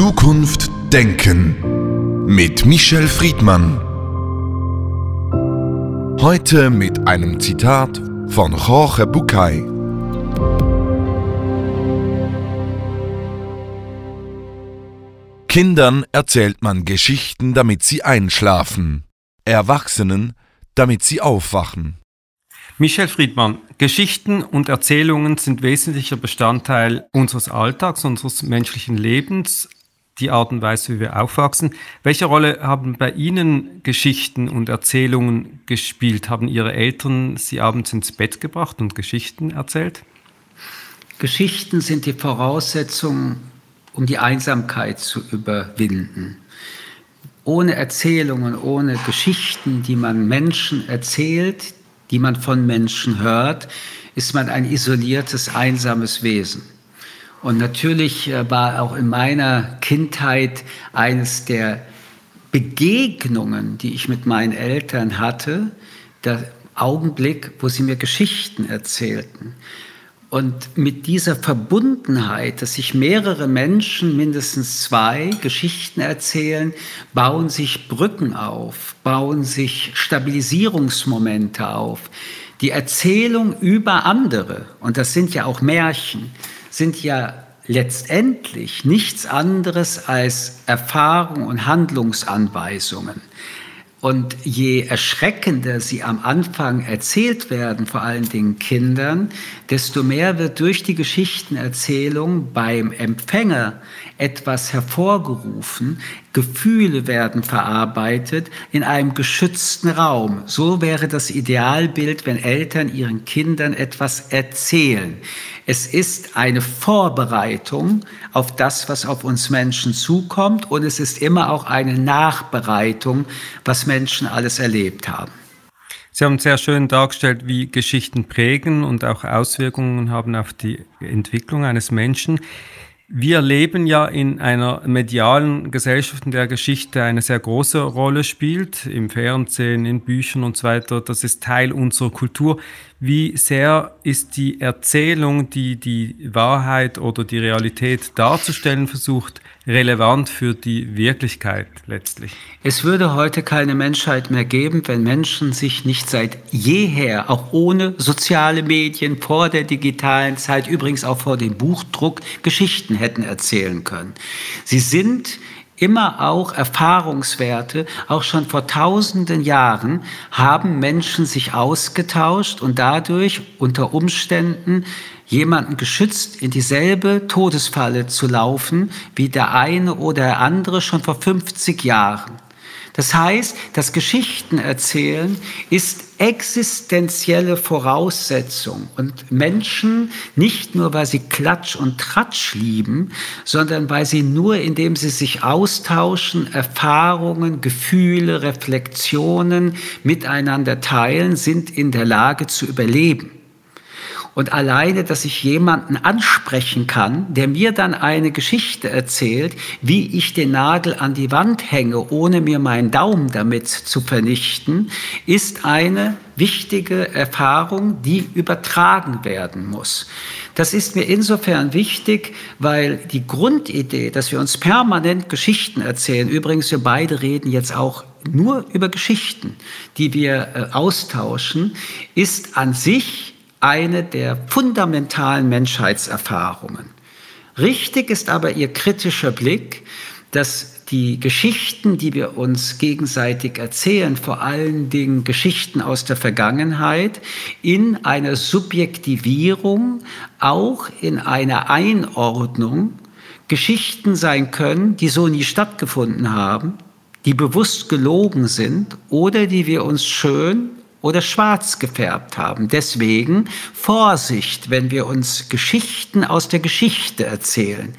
Zukunft denken mit Michel Friedmann. Heute mit einem Zitat von Jorge Bucay. Kindern erzählt man Geschichten, damit sie einschlafen, Erwachsenen, damit sie aufwachen. Michel Friedmann, Geschichten und Erzählungen sind wesentlicher Bestandteil unseres Alltags, unseres menschlichen Lebens, die Art und Weise, wie wir aufwachsen. Welche Rolle haben bei Ihnen Geschichten und Erzählungen gespielt? Haben Ihre Eltern Sie abends ins Bett gebracht und Geschichten erzählt? Geschichten sind die Voraussetzung, um die Einsamkeit zu überwinden. Ohne Erzählungen, ohne Geschichten, die man Menschen erzählt, die man von Menschen hört, ist man ein isoliertes, einsames Wesen. Und natürlich äh, war auch in meiner Kindheit eines der Begegnungen, die ich mit meinen Eltern hatte, der Augenblick, wo sie mir Geschichten erzählten. Und mit dieser Verbundenheit, dass sich mehrere Menschen, mindestens zwei, Geschichten erzählen, bauen sich Brücken auf, bauen sich Stabilisierungsmomente auf. Die Erzählung über andere, und das sind ja auch Märchen, sind ja letztendlich nichts anderes als Erfahrung und Handlungsanweisungen. Und je erschreckender sie am Anfang erzählt werden, vor allen Dingen Kindern, desto mehr wird durch die Geschichtenerzählung beim Empfänger etwas hervorgerufen, Gefühle werden verarbeitet in einem geschützten Raum. So wäre das Idealbild, wenn Eltern ihren Kindern etwas erzählen. Es ist eine Vorbereitung auf das, was auf uns Menschen zukommt und es ist immer auch eine Nachbereitung, was Menschen alles erlebt haben. Sie haben sehr schön dargestellt, wie Geschichten prägen und auch Auswirkungen haben auf die Entwicklung eines Menschen. Wir leben ja in einer medialen Gesellschaft, in der Geschichte eine sehr große Rolle spielt, im Fernsehen, in Büchern und so weiter. Das ist Teil unserer Kultur. Wie sehr ist die Erzählung, die die Wahrheit oder die Realität darzustellen versucht, relevant für die Wirklichkeit letztlich? Es würde heute keine Menschheit mehr geben, wenn Menschen sich nicht seit jeher, auch ohne soziale Medien, vor der digitalen Zeit, übrigens auch vor dem Buchdruck, Geschichten hätten erzählen können. Sie sind immer auch Erfahrungswerte, auch schon vor tausenden Jahren haben Menschen sich ausgetauscht und dadurch unter Umständen jemanden geschützt in dieselbe Todesfalle zu laufen wie der eine oder der andere schon vor 50 Jahren. Das heißt, das Geschichtenerzählen ist existenzielle Voraussetzung und Menschen nicht nur, weil sie Klatsch und Tratsch lieben, sondern weil sie nur, indem sie sich austauschen, Erfahrungen, Gefühle, Reflexionen miteinander teilen, sind in der Lage zu überleben. Und alleine, dass ich jemanden ansprechen kann, der mir dann eine Geschichte erzählt, wie ich den Nagel an die Wand hänge, ohne mir meinen Daumen damit zu vernichten, ist eine wichtige Erfahrung, die übertragen werden muss. Das ist mir insofern wichtig, weil die Grundidee, dass wir uns permanent Geschichten erzählen, übrigens wir beide reden jetzt auch nur über Geschichten, die wir äh, austauschen, ist an sich eine der fundamentalen Menschheitserfahrungen. Richtig ist aber ihr kritischer Blick, dass die Geschichten, die wir uns gegenseitig erzählen, vor allen Dingen Geschichten aus der Vergangenheit, in einer Subjektivierung, auch in einer Einordnung Geschichten sein können, die so nie stattgefunden haben, die bewusst gelogen sind oder die wir uns schön oder schwarz gefärbt haben. Deswegen Vorsicht, wenn wir uns Geschichten aus der Geschichte erzählen.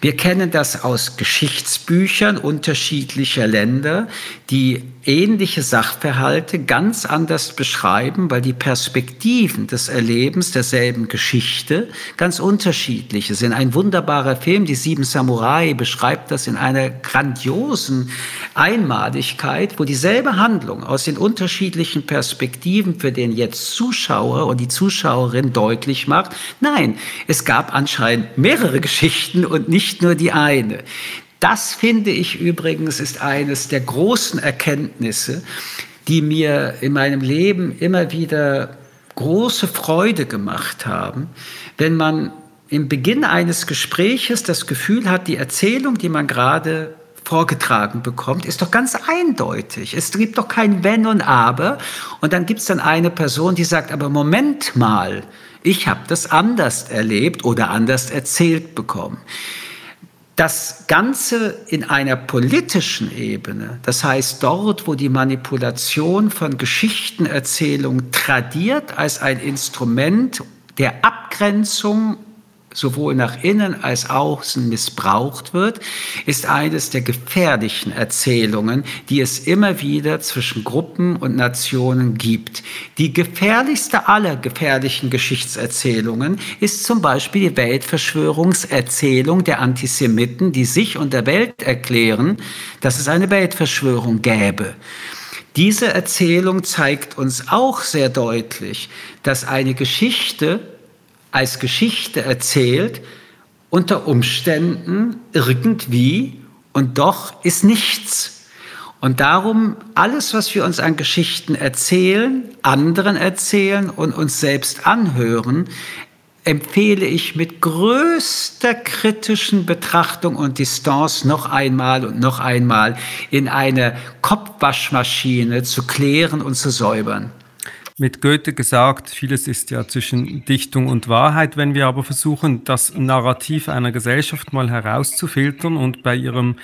Wir kennen das aus Geschichtsbüchern unterschiedlicher Länder, die ähnliche Sachverhalte ganz anders beschreiben, weil die Perspektiven des Erlebens derselben Geschichte ganz unterschiedlich sind. Ein wunderbarer Film, Die Sieben Samurai, beschreibt das in einer grandiosen Einmaligkeit, wo dieselbe Handlung aus den unterschiedlichen Perspektiven für den jetzt Zuschauer und die Zuschauerin deutlich macht, nein, es gab anscheinend mehrere Geschichten und nicht nur die eine. Das finde ich übrigens ist eines der großen Erkenntnisse, die mir in meinem Leben immer wieder große Freude gemacht haben, wenn man im Beginn eines Gespräches das Gefühl hat, die Erzählung, die man gerade vorgetragen bekommt, ist doch ganz eindeutig. Es gibt doch kein Wenn und Aber. Und dann gibt es dann eine Person, die sagt, aber Moment mal, ich habe das anders erlebt oder anders erzählt bekommen. Das Ganze in einer politischen Ebene, das heißt dort, wo die Manipulation von Geschichtenerzählung tradiert als ein Instrument der Abgrenzung sowohl nach innen als außen missbraucht wird, ist eines der gefährlichen Erzählungen, die es immer wieder zwischen Gruppen und Nationen gibt. Die gefährlichste aller gefährlichen Geschichtserzählungen ist zum Beispiel die Weltverschwörungserzählung der Antisemiten, die sich und der Welt erklären, dass es eine Weltverschwörung gäbe. Diese Erzählung zeigt uns auch sehr deutlich, dass eine Geschichte als Geschichte erzählt, unter Umständen irgendwie und doch ist nichts. Und darum, alles, was wir uns an Geschichten erzählen, anderen erzählen und uns selbst anhören, empfehle ich mit größter kritischen Betrachtung und Distanz noch einmal und noch einmal in eine Kopfwaschmaschine zu klären und zu säubern mit Goethe gesagt, vieles ist ja zwischen Dichtung und Wahrheit. Wenn wir aber versuchen, das Narrativ einer Gesellschaft mal herauszufiltern und bei ihrem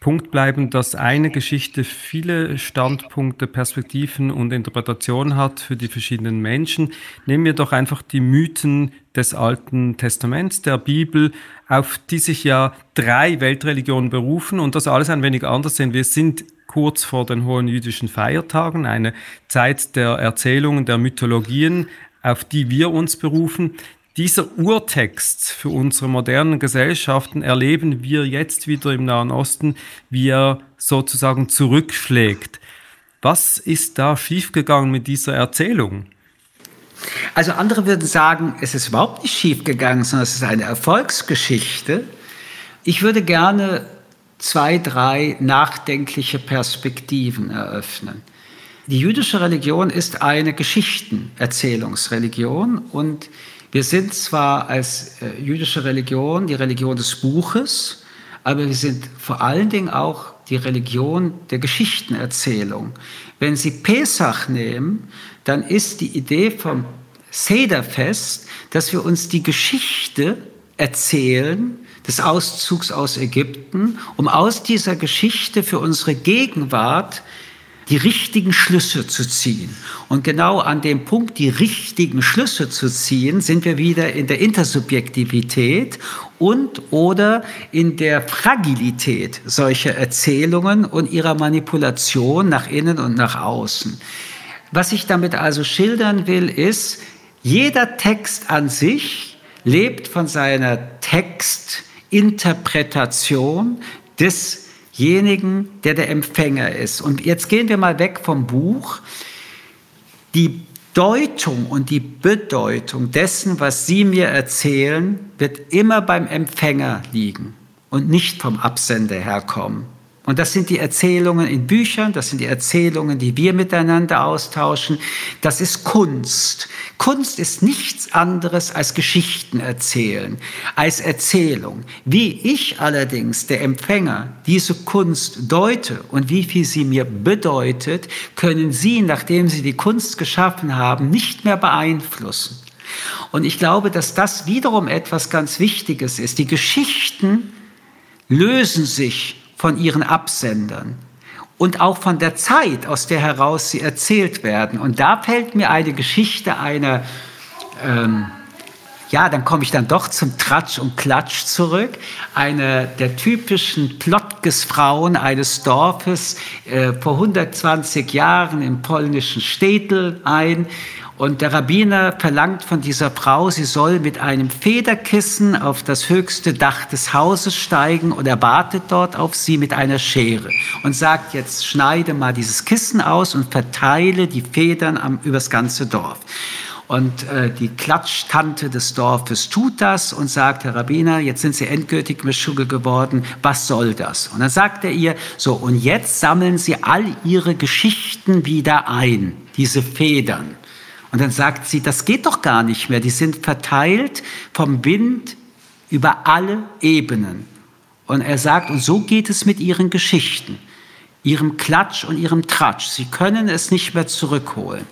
Punkt bleiben, dass eine Geschichte viele Standpunkte, Perspektiven und Interpretationen hat für die verschiedenen Menschen. Nehmen wir doch einfach die Mythen des Alten Testaments, der Bibel, auf die sich ja drei Weltreligionen berufen und das alles ein wenig anders sehen. Wir sind kurz vor den hohen jüdischen Feiertagen, eine Zeit der Erzählungen, der Mythologien, auf die wir uns berufen. Dieser Urtext für unsere modernen Gesellschaften erleben wir jetzt wieder im Nahen Osten, wie er sozusagen zurückschlägt. Was ist da schiefgegangen mit dieser Erzählung? Also andere würden sagen, es ist überhaupt nicht schiefgegangen, sondern es ist eine Erfolgsgeschichte. Ich würde gerne zwei, drei nachdenkliche Perspektiven eröffnen. Die jüdische Religion ist eine Geschichtenerzählungsreligion und wir sind zwar als äh, jüdische Religion die Religion des Buches, aber wir sind vor allen Dingen auch die Religion der Geschichtenerzählung. Wenn Sie Pesach nehmen, dann ist die Idee vom Sederfest, dass wir uns die Geschichte erzählen, des Auszugs aus Ägypten, um aus dieser Geschichte für unsere Gegenwart die richtigen Schlüsse zu ziehen. Und genau an dem Punkt, die richtigen Schlüsse zu ziehen, sind wir wieder in der Intersubjektivität und oder in der Fragilität solcher Erzählungen und ihrer Manipulation nach innen und nach außen. Was ich damit also schildern will, ist, jeder Text an sich lebt von seiner Text- Interpretation desjenigen, der der Empfänger ist. Und jetzt gehen wir mal weg vom Buch. Die Deutung und die Bedeutung dessen, was Sie mir erzählen, wird immer beim Empfänger liegen und nicht vom Absender herkommen. Und das sind die Erzählungen in Büchern, das sind die Erzählungen, die wir miteinander austauschen. Das ist Kunst. Kunst ist nichts anderes als Geschichten erzählen, als Erzählung. Wie ich allerdings, der Empfänger, diese Kunst deute und wie viel sie mir bedeutet, können Sie, nachdem Sie die Kunst geschaffen haben, nicht mehr beeinflussen. Und ich glaube, dass das wiederum etwas ganz Wichtiges ist. Die Geschichten lösen sich von ihren Absendern und auch von der Zeit, aus der heraus sie erzählt werden. Und da fällt mir eine Geschichte einer, ähm, ja, dann komme ich dann doch zum Tratsch und Klatsch zurück, eine der typischen Plotges-Frauen eines Dorfes äh, vor 120 Jahren im polnischen Städtel ein. Und der Rabbiner verlangt von dieser Frau, sie soll mit einem Federkissen auf das höchste Dach des Hauses steigen und er wartet dort auf sie mit einer Schere und sagt, jetzt schneide mal dieses Kissen aus und verteile die Federn am, übers ganze Dorf. Und äh, die Klatschtante des Dorfes tut das und sagt, Herr Rabbiner, jetzt sind Sie endgültig Mischugge geworden, was soll das? Und dann sagt er ihr, so, und jetzt sammeln Sie all Ihre Geschichten wieder ein, diese Federn. Und dann sagt sie, das geht doch gar nicht mehr, die sind verteilt vom Wind über alle Ebenen. Und er sagt, und so geht es mit Ihren Geschichten ihrem Klatsch und ihrem Tratsch. Sie können es nicht mehr zurückholen.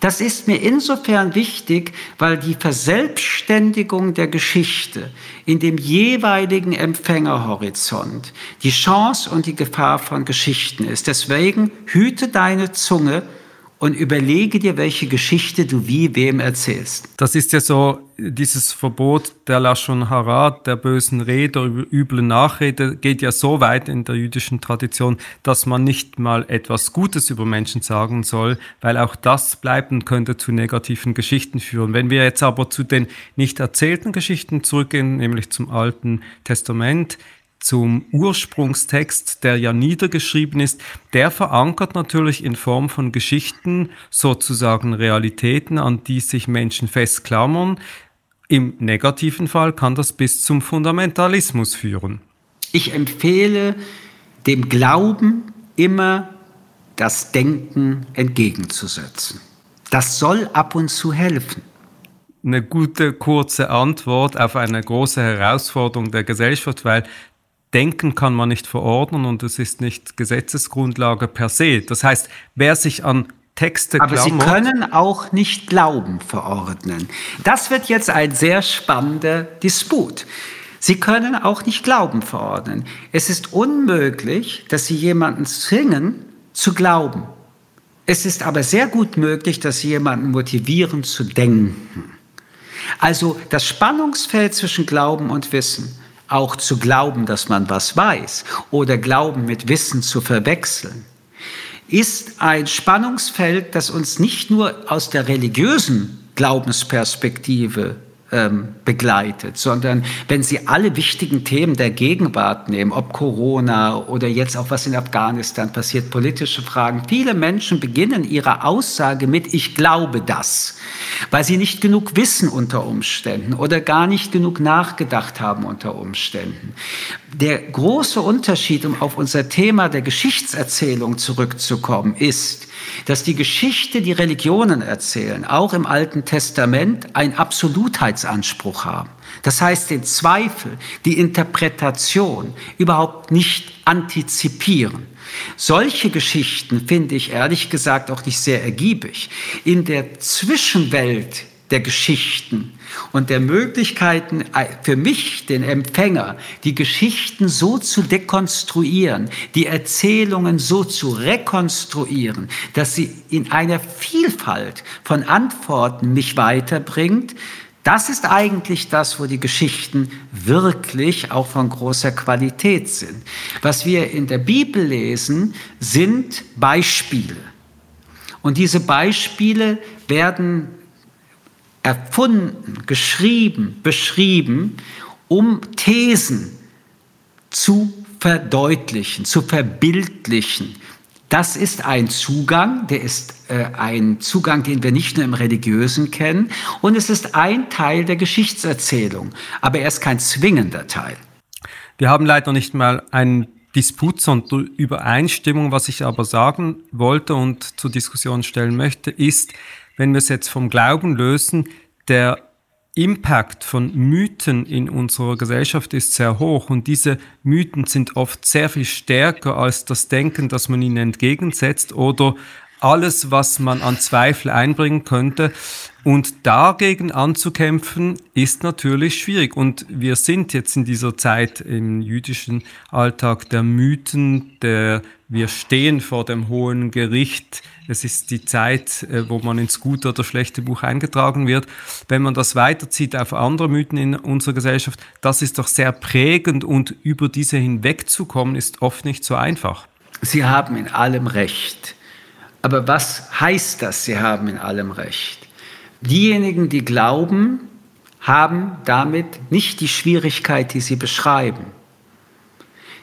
Das ist mir insofern wichtig, weil die Verselbstständigung der Geschichte in dem jeweiligen Empfängerhorizont die Chance und die Gefahr von Geschichten ist. Deswegen hüte deine Zunge und überlege dir, welche Geschichte du wie wem erzählst. Das ist ja so dieses Verbot der Lashon Hara, der bösen Rede, üblen Nachrede, geht ja so weit in der jüdischen Tradition, dass man nicht mal etwas Gutes über Menschen sagen soll, weil auch das bleiben könnte zu negativen Geschichten führen. Wenn wir jetzt aber zu den nicht erzählten Geschichten zurückgehen, nämlich zum Alten Testament, zum Ursprungstext, der ja niedergeschrieben ist, der verankert natürlich in Form von Geschichten sozusagen Realitäten, an die sich Menschen festklammern. Im negativen Fall kann das bis zum Fundamentalismus führen. Ich empfehle dem Glauben immer das Denken entgegenzusetzen. Das soll ab und zu helfen eine gute kurze Antwort auf eine große Herausforderung der Gesellschaft, weil Denken kann man nicht verordnen und es ist nicht Gesetzesgrundlage per se. Das heißt, wer sich an Texte Aber klammert, Sie können auch nicht Glauben verordnen. Das wird jetzt ein sehr spannender Disput. Sie können auch nicht Glauben verordnen. Es ist unmöglich, dass Sie jemanden zwingen zu glauben. Es ist aber sehr gut möglich, dass Sie jemanden motivieren zu denken. Also das Spannungsfeld zwischen Glauben und Wissen auch zu glauben, dass man was weiß oder Glauben mit Wissen zu verwechseln, ist ein Spannungsfeld, das uns nicht nur aus der religiösen Glaubensperspektive begleitet, sondern wenn Sie alle wichtigen Themen der Gegenwart nehmen, ob Corona oder jetzt auch was in Afghanistan passiert, politische Fragen, viele Menschen beginnen ihre Aussage mit Ich glaube das, weil sie nicht genug wissen unter Umständen oder gar nicht genug nachgedacht haben unter Umständen. Der große Unterschied, um auf unser Thema der Geschichtserzählung zurückzukommen, ist, dass die Geschichte, die Religionen erzählen, auch im Alten Testament einen Absolutheitsanspruch haben. Das heißt, den Zweifel, die Interpretation überhaupt nicht antizipieren. Solche Geschichten finde ich ehrlich gesagt auch nicht sehr ergiebig. In der Zwischenwelt der Geschichten und der Möglichkeiten äh, für mich, den Empfänger, die Geschichten so zu dekonstruieren, die Erzählungen so zu rekonstruieren, dass sie in einer Vielfalt von Antworten mich weiterbringt, das ist eigentlich das, wo die Geschichten wirklich auch von großer Qualität sind. Was wir in der Bibel lesen, sind Beispiele. Und diese Beispiele werden erfunden, geschrieben, beschrieben, um Thesen zu verdeutlichen, zu verbildlichen. Das ist ein Zugang, der ist äh, ein Zugang, den wir nicht nur im Religiösen kennen, und es ist ein Teil der Geschichtserzählung, aber er ist kein zwingender Teil. Wir haben leider nicht mal einen Disput, sondern Übereinstimmung. Was ich aber sagen wollte und zur Diskussion stellen möchte, ist, wenn wir es jetzt vom Glauben lösen, der Impact von Mythen in unserer Gesellschaft ist sehr hoch und diese Mythen sind oft sehr viel stärker als das Denken, das man ihnen entgegensetzt oder alles, was man an Zweifel einbringen könnte. Und dagegen anzukämpfen, ist natürlich schwierig. Und wir sind jetzt in dieser Zeit im jüdischen Alltag der Mythen, der wir stehen vor dem hohen Gericht. Es ist die Zeit, äh, wo man ins gute oder schlechte Buch eingetragen wird. Wenn man das weiterzieht auf andere Mythen in unserer Gesellschaft, das ist doch sehr prägend und über diese hinwegzukommen ist oft nicht so einfach. Sie haben in allem Recht. Aber was heißt das, Sie haben in allem Recht? Diejenigen, die glauben, haben damit nicht die Schwierigkeit, die Sie beschreiben.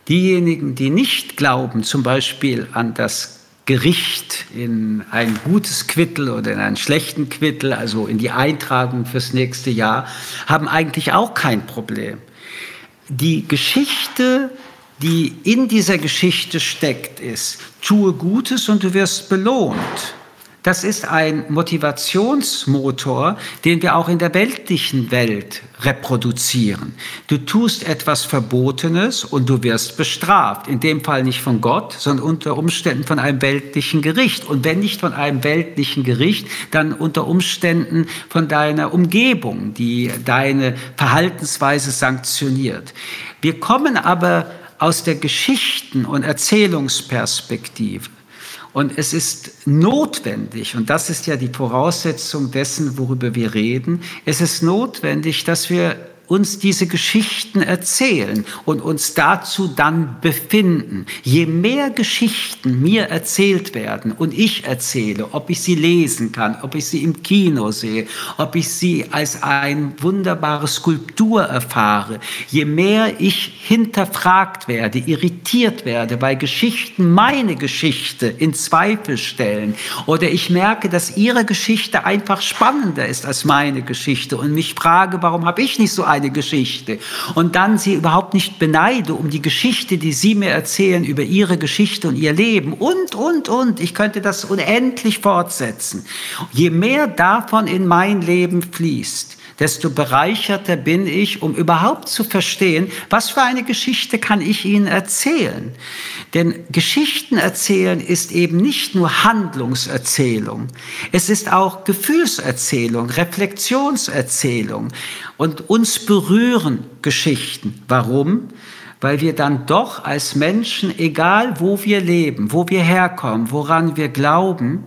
Diejenigen, die nicht glauben, zum Beispiel an das Gericht in ein gutes Quittel oder in einen schlechten Quittel, also in die Eintragung fürs nächste Jahr, haben eigentlich auch kein Problem. Die Geschichte, die in dieser Geschichte steckt, ist, tue Gutes und du wirst belohnt. Das ist ein Motivationsmotor, den wir auch in der weltlichen Welt reproduzieren. Du tust etwas Verbotenes und du wirst bestraft. In dem Fall nicht von Gott, sondern unter Umständen von einem weltlichen Gericht. Und wenn nicht von einem weltlichen Gericht, dann unter Umständen von deiner Umgebung, die deine Verhaltensweise sanktioniert. Wir kommen aber aus der Geschichten- und Erzählungsperspektive. Und es ist notwendig, und das ist ja die Voraussetzung dessen, worüber wir reden, es ist notwendig, dass wir uns diese Geschichten erzählen und uns dazu dann befinden. Je mehr Geschichten mir erzählt werden und ich erzähle, ob ich sie lesen kann, ob ich sie im Kino sehe, ob ich sie als ein wunderbare Skulptur erfahre, je mehr ich hinterfragt werde, irritiert werde, weil Geschichten meine Geschichte in Zweifel stellen oder ich merke, dass ihre Geschichte einfach spannender ist als meine Geschichte und mich frage, warum habe ich nicht so eine Geschichte. Und dann sie überhaupt nicht beneide um die Geschichte, die sie mir erzählen über ihre Geschichte und ihr Leben und, und, und. Ich könnte das unendlich fortsetzen. Je mehr davon in mein Leben fließt, desto bereicherter bin ich, um überhaupt zu verstehen, was für eine Geschichte kann ich Ihnen erzählen. Denn Geschichten erzählen ist eben nicht nur Handlungserzählung, es ist auch Gefühlserzählung, Reflexionserzählung und uns berühren Geschichten. Warum? Weil wir dann doch als Menschen, egal wo wir leben, wo wir herkommen, woran wir glauben,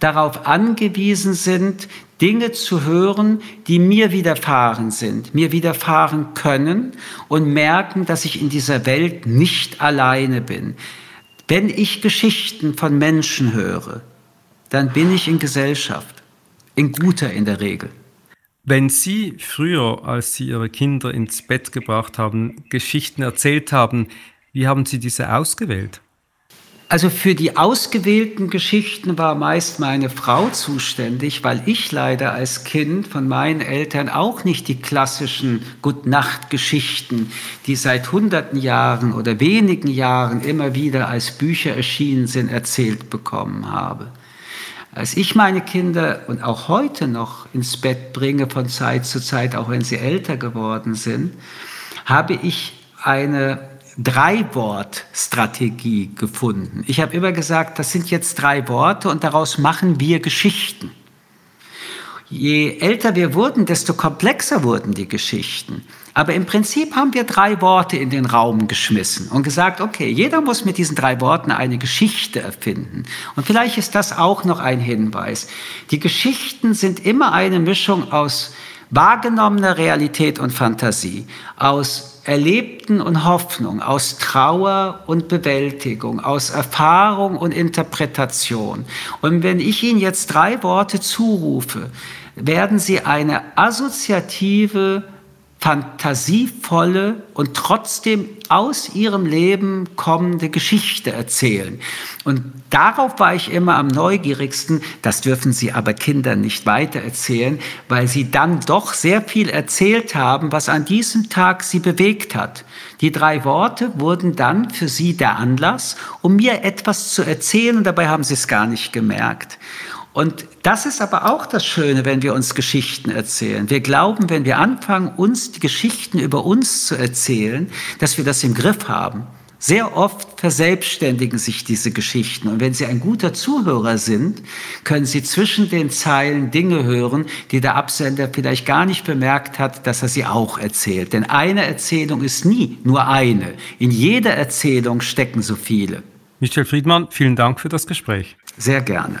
darauf angewiesen sind, Dinge zu hören, die mir widerfahren sind, mir widerfahren können und merken, dass ich in dieser Welt nicht alleine bin. Wenn ich Geschichten von Menschen höre, dann bin ich in Gesellschaft, in guter in der Regel. Wenn Sie früher, als Sie Ihre Kinder ins Bett gebracht haben, Geschichten erzählt haben, wie haben Sie diese ausgewählt? Also für die ausgewählten Geschichten war meist meine Frau zuständig, weil ich leider als Kind von meinen Eltern auch nicht die klassischen Gutnacht-Geschichten, die seit hunderten Jahren oder wenigen Jahren immer wieder als Bücher erschienen sind, erzählt bekommen habe. Als ich meine Kinder und auch heute noch ins Bett bringe von Zeit zu Zeit, auch wenn sie älter geworden sind, habe ich eine Drei-Wort-Strategie gefunden. Ich habe immer gesagt, das sind jetzt drei Worte und daraus machen wir Geschichten. Je älter wir wurden, desto komplexer wurden die Geschichten. Aber im Prinzip haben wir drei Worte in den Raum geschmissen und gesagt, okay, jeder muss mit diesen drei Worten eine Geschichte erfinden. Und vielleicht ist das auch noch ein Hinweis. Die Geschichten sind immer eine Mischung aus wahrgenommener Realität und Fantasie, aus Erlebten und Hoffnung, aus Trauer und Bewältigung, aus Erfahrung und Interpretation. Und wenn ich Ihnen jetzt drei Worte zurufe, werden Sie eine assoziative fantasievolle und trotzdem aus ihrem Leben kommende Geschichte erzählen. Und darauf war ich immer am neugierigsten. Das dürfen Sie aber Kindern nicht weitererzählen, weil sie dann doch sehr viel erzählt haben, was an diesem Tag sie bewegt hat. Die drei Worte wurden dann für sie der Anlass, um mir etwas zu erzählen, dabei haben sie es gar nicht gemerkt. Und das ist aber auch das Schöne, wenn wir uns Geschichten erzählen. Wir glauben, wenn wir anfangen, uns die Geschichten über uns zu erzählen, dass wir das im Griff haben. Sehr oft verselbstständigen sich diese Geschichten. Und wenn Sie ein guter Zuhörer sind, können Sie zwischen den Zeilen Dinge hören, die der Absender vielleicht gar nicht bemerkt hat, dass er sie auch erzählt. Denn eine Erzählung ist nie nur eine. In jeder Erzählung stecken so viele. Michel Friedmann, vielen Dank für das Gespräch. Sehr gerne.